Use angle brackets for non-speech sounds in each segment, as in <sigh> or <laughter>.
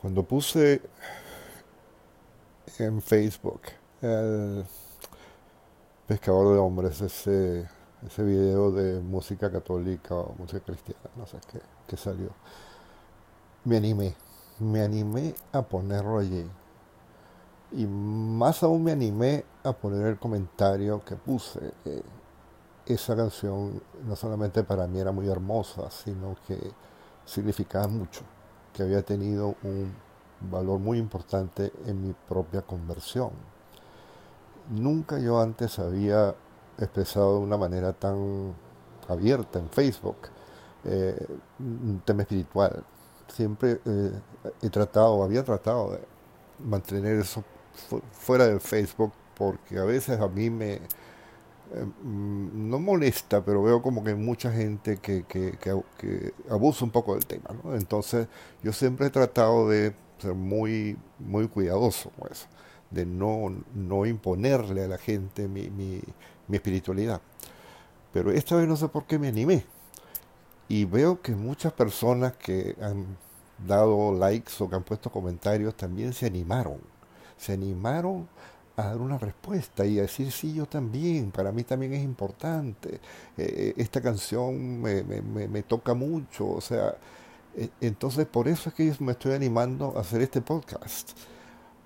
Cuando puse en Facebook el pescador de hombres, ese, ese video de música católica o música cristiana, no sé qué, que salió, me animé, me animé a ponerlo allí. Y más aún me animé a poner el comentario que puse. esa canción no solamente para mí era muy hermosa, sino que significaba mucho que había tenido un valor muy importante en mi propia conversión. Nunca yo antes había expresado de una manera tan abierta en Facebook eh, un tema espiritual. Siempre eh, he tratado, había tratado de mantener eso fuera del Facebook porque a veces a mí me, Em, no molesta, pero veo como que hay mucha gente que, que, abusa un poco del tema. Entonces yo siempre he tratado de ser muy, muy cuidadoso con eso, de no, no imponerle a la gente mi, mi, mi espiritualidad. Pero esta vez no sé por qué me animé. Y veo que muchas personas que han dado likes o que han puesto comentarios también se animaron. Se animaron a dar una respuesta y a decir, sí, yo también, para mí también es importante, eh, eh, esta canción me, me, me, toca mucho, o sea, eh, entonces por eso es que yo me estoy animando a hacer este podcast,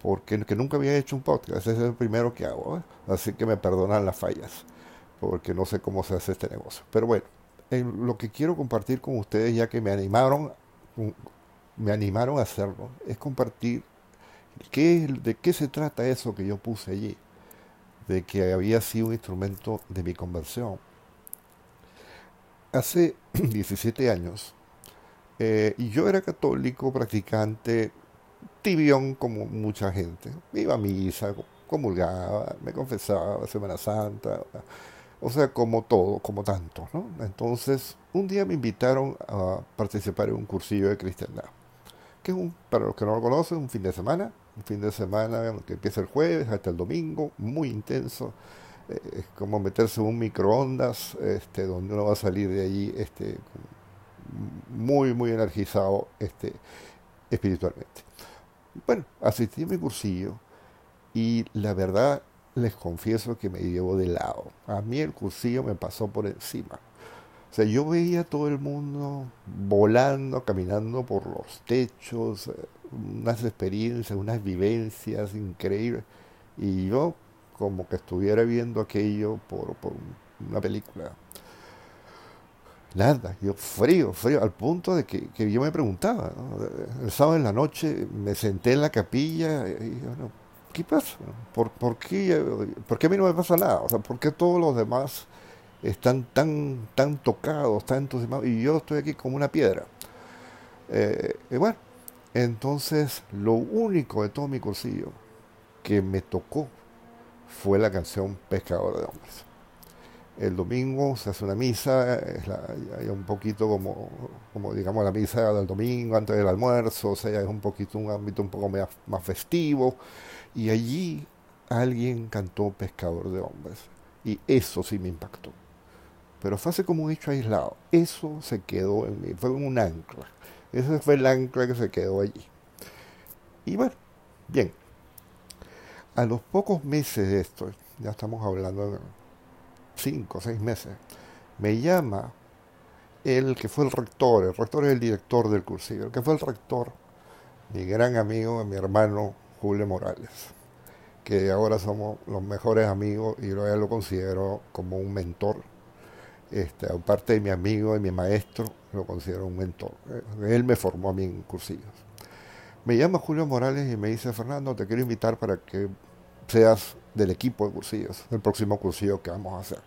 porque que nunca había hecho un podcast, es el primero que hago, así que me perdonan las fallas, porque no sé cómo se hace este negocio. Pero bueno, lo que quiero compartir con ustedes, ya que me animaron, me animaron a hacerlo, es compartir ¿De qué se trata eso que yo puse allí? De que había sido un instrumento de mi conversión. Hace <clears throat> 17 años, eh, yo era católico, practicante, tibión como mucha gente. Iba a misa, comulgaba, me confesaba, Semana Santa, o sea, como todo, como tanto, ¿no? Entonces, un día me invitaron a participar en un cursillo de cristiandad, que es un, para los que no lo conocen, un fin de semana, un fin de semana que empieza el jueves hasta el domingo, muy intenso. Eh, es como meterse en un microondas, este, donde uno va a salir de allí este, muy, muy energizado este, espiritualmente. Bueno, asistí a mi cursillo y la verdad les confieso que me llevo de lado. A mí el cursillo me pasó por encima. O sea, yo veía todo el mundo volando, caminando por los techos, eh, unas experiencias, unas vivencias increíbles. Y yo como que estuviera viendo aquello por, por una película. Nada, yo frío, frío, al punto de que, yo me preguntaba, el sábado en la noche me senté en la capilla y yo, ¿qué pasa? ¿Por, por, qué, ¿Por qué a mí no me pasa nada? O sea, ¿por qué todos los demás están tan, tan tocados, tan entusiasmados, y yo estoy aquí como una piedra. Eh, y bueno, entonces lo único de todo mi cursillo que me tocó fue la canción Pescador de Hombres. El domingo se hace una misa, es un poquito como, digamos la misa del domingo antes del almuerzo, o sea, es un poquito un ámbito un poco más, más festivo, y allí alguien cantó Pescador de Hombres, y eso sí me impactó pero fue así como un hecho aislado. Eso se quedó en mí, fue un ancla. Ese fue el ancla que se quedó allí. Y bueno, bien. A los pocos meses de esto, ya estamos hablando de cinco o seis meses, me llama el que fue el rector, el rector es el director del cursillo, el que fue el rector, mi gran amigo, mi hermano Julio Morales, que ahora somos los mejores amigos y yo lo considero como un mentor este, aparte de mi amigo y mi maestro, lo considero un mentor. Él me formó a mí en cursillos. Me llama Julio Morales y me dice, Fernando, te quiero invitar para que seas del equipo de cursillos, del próximo cursillo que vamos a hacer.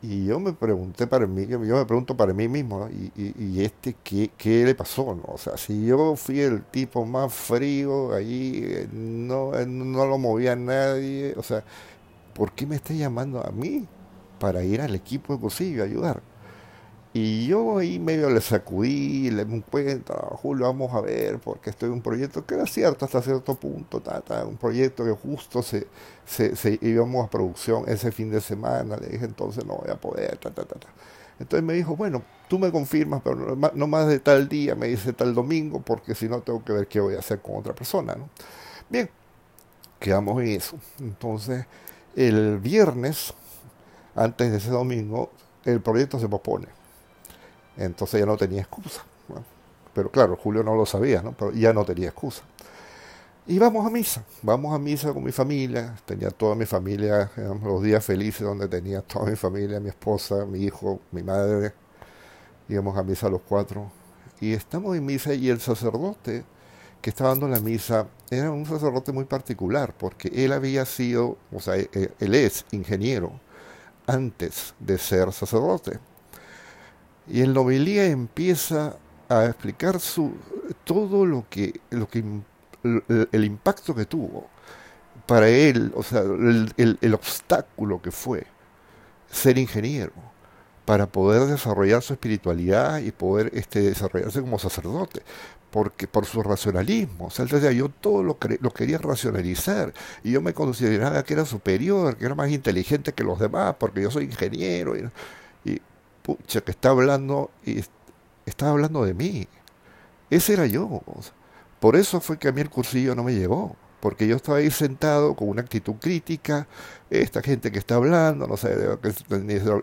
Y yo me pregunté para mí, yo me pregunto para mí mismo, y, este, ¿qué, ¿qué, le pasó? No? O sea, si yo fui el tipo más frío, ahí no, no lo movía nadie, o sea, ¿por qué me está llamando a mí? Para ir al equipo de cursillo a ayudar. Y yo ahí medio le sacudí, le di cuenta, Julio, vamos a ver, porque estoy en un proyecto que era cierto hasta cierto punto, un proyecto que justo se, se, íbamos a producción ese fin de semana, le dije entonces no voy a poder, ta, ta, ta, Entonces me dijo, bueno, tú me confirmas, pero no más de tal día, me dice tal domingo, porque si no tengo que ver qué voy a hacer con otra persona. ¿no? Bien, quedamos en eso. Entonces, el viernes, antes de ese domingo, el proyecto se propone. Entonces ya no tenía excusa. Pero claro, Julio no lo sabía, ¿no? pero ya no tenía excusa. Y vamos a misa, vamos a misa con mi familia, tenía toda mi familia, los días felices donde tenía toda mi familia, mi esposa, mi hijo, mi madre, íbamos a misa los cuatro. Y estamos en misa y el sacerdote que estaba dando la misa era un sacerdote muy particular, porque él había sido, o sea, e, e, él es ingeniero antes de ser sacerdote. Y el novelía empieza a explicar su, todo lo que, lo que el, impacto que tuvo para él, o sea, el, el, obstáculo que fue ser ingeniero para poder desarrollar su espiritualidad y poder este, desarrollarse como sacerdote, porque por su racionalismo, o sea, yo todo lo, lo quería racionalizar y yo me consideraba que era superior, que era más inteligente que los demás, porque yo soy ingeniero y, y pucha, que está hablando y estaba hablando de mí. Ese era yo. Por eso fue que a mí el cursillo no me llegó, porque yo estaba ahí sentado con una actitud crítica, esta gente que está hablando, no sé,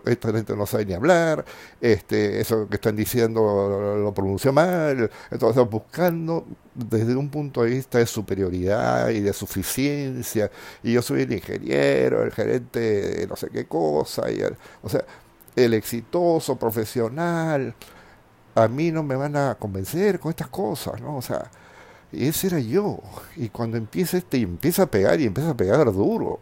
esta gente no sabe ni hablar, este, eso que están diciendo lo, pronunció mal, entonces buscando desde un punto de vista de superioridad y de suficiencia, y yo soy el ingeniero, el gerente de no sé qué cosa, y o sea, el exitoso profesional, a mí no me van a convencer con estas cosas, ¿no? O sea, ese era yo. Y cuando empieza este, empieza a pegar y empieza a pegar duro,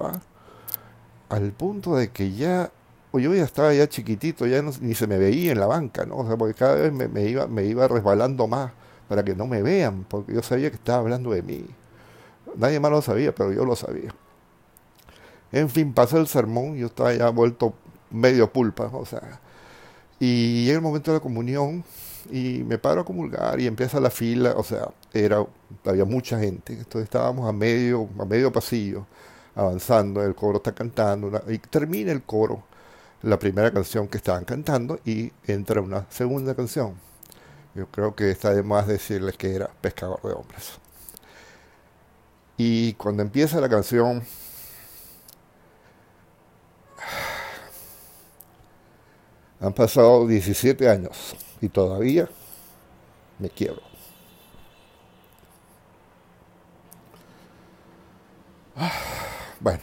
al punto de que ya, o yo ya estaba ya chiquitito, ya ni se me veía en la banca, ¿no? O sea, porque cada vez me, iba, me iba resbalando más para que no me vean, porque yo sabía que estaba hablando de mí. Nadie más lo sabía, pero yo lo sabía. En fin, pasó el sermón, yo estaba ya vuelto medio pulpa, o sea. Y llega el momento de la comunión, y me paro a comulgar y empieza la fila, o sea, era, había mucha gente, entonces estábamos a medio, a medio pasillo, avanzando, el coro está cantando, y termina el coro, la primera canción que estaban cantando, y entra una segunda canción. Yo creo que está de más decirles que era Pescador de Hombres. Y cuando empieza la canción, han pasado 17 años y todavía me quiero. Bueno,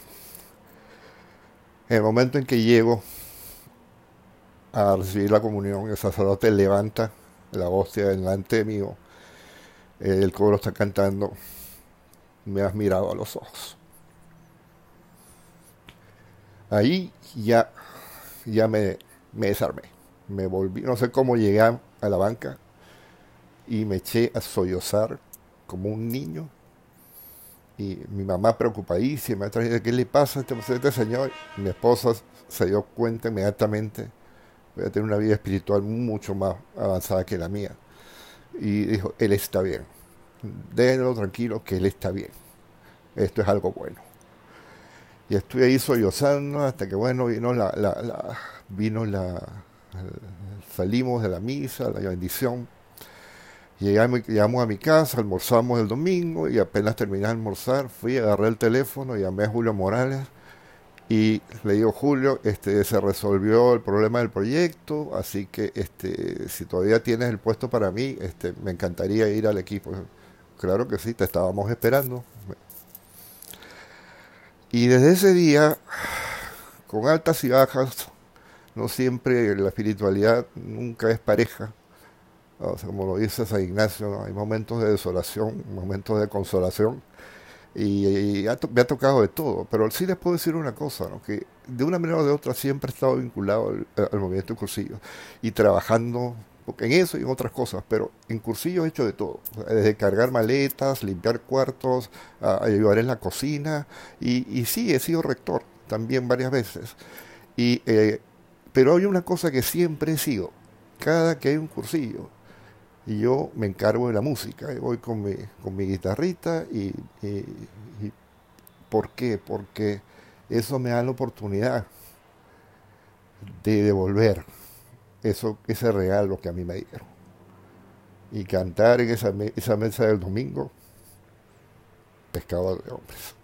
en el momento en que llego a recibir la comunión, el sacerdote levanta la hostia delante mío, el coro está cantando, me has mirado a los ojos. Ahí ya, ya me, me desarmé me volví, no sé cómo llegué a la banca y me eché a sollozar como un niño. Y mi mamá preocupadísima, ¿qué le pasa a este, este señor? mi esposa se dio cuenta inmediatamente, voy a tener una vida espiritual mucho más avanzada que la mía. Y dijo, él está bien, déjenlo tranquilo que él está bien. Esto es algo bueno. Y estuve ahí sollozando hasta que, bueno, vino la vino la, salimos de la misa, la bendición. Llegamos, llegamos a mi casa, almorzamos el domingo y apenas terminé de almorzar, fui, agarré el teléfono, llamé a Julio Morales y le digo, Julio, este, se resolvió el problema del proyecto, así que este, si todavía tienes el puesto para mí, este, me encantaría ir al equipo. Claro que sí, te estábamos esperando. Y desde ese día, con altas y bajas, no siempre la espiritualidad nunca es pareja. como lo dice San Ignacio, hay momentos de desolación, momentos de consolación, y, me ha tocado de todo. Pero sí les puedo decir una cosa, que de una manera o de otra siempre he estado vinculado al, movimiento de cursillo y trabajando en eso y en otras cosas, pero en cursillo he hecho de todo, desde cargar maletas, limpiar cuartos, ayudar en la cocina, y, y sí, he sido rector también varias veces. Y eh, pero hay una cosa que siempre he sido, cada que hay un cursillo, y yo me encargo de la música, voy con mi, con mi guitarrita y, ¿por qué? Porque eso me da la oportunidad de devolver eso, ese regalo que a mí me dieron. Y cantar en esa, esa mesa del domingo, pescado de hombres.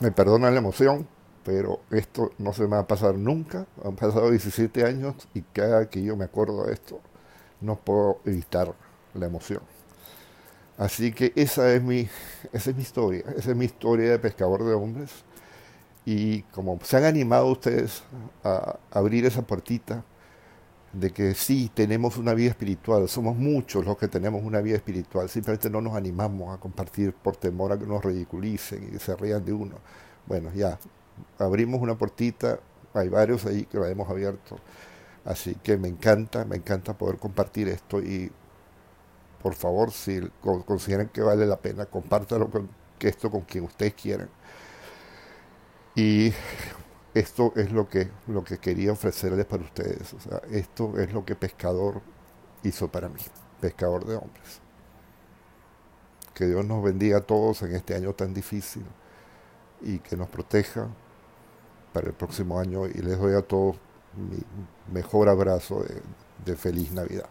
Me perdona la emoción, pero esto no se me va a pasar nunca. Han pasado 17 años y cada que yo me acuerdo de esto, no puedo evitar la emoción. Así que esa es mi, esa es mi historia, esa es mi historia de pescador de hombres. Y como se han animado ustedes a abrir esa puertita de que sí tenemos una vida espiritual, somos muchos los que tenemos una vida espiritual, simplemente no nos animamos a compartir por temor a que nos ridiculicen y se rían de uno. Bueno, ya, abrimos una puertita, hay varios ahí que la hemos abierto, así que me encanta, me encanta poder compartir esto y por favor, si consideran que vale la pena, compártalo con esto con quien ustedes quieran. Y esto es lo que, lo que quería ofrecerles para ustedes. O sea, esto es lo que Pescador hizo para mí, Pescador de hombres. Que Dios nos bendiga a todos en este año tan difícil y que nos proteja para el próximo año y les doy a todos mi mejor abrazo de feliz Navidad.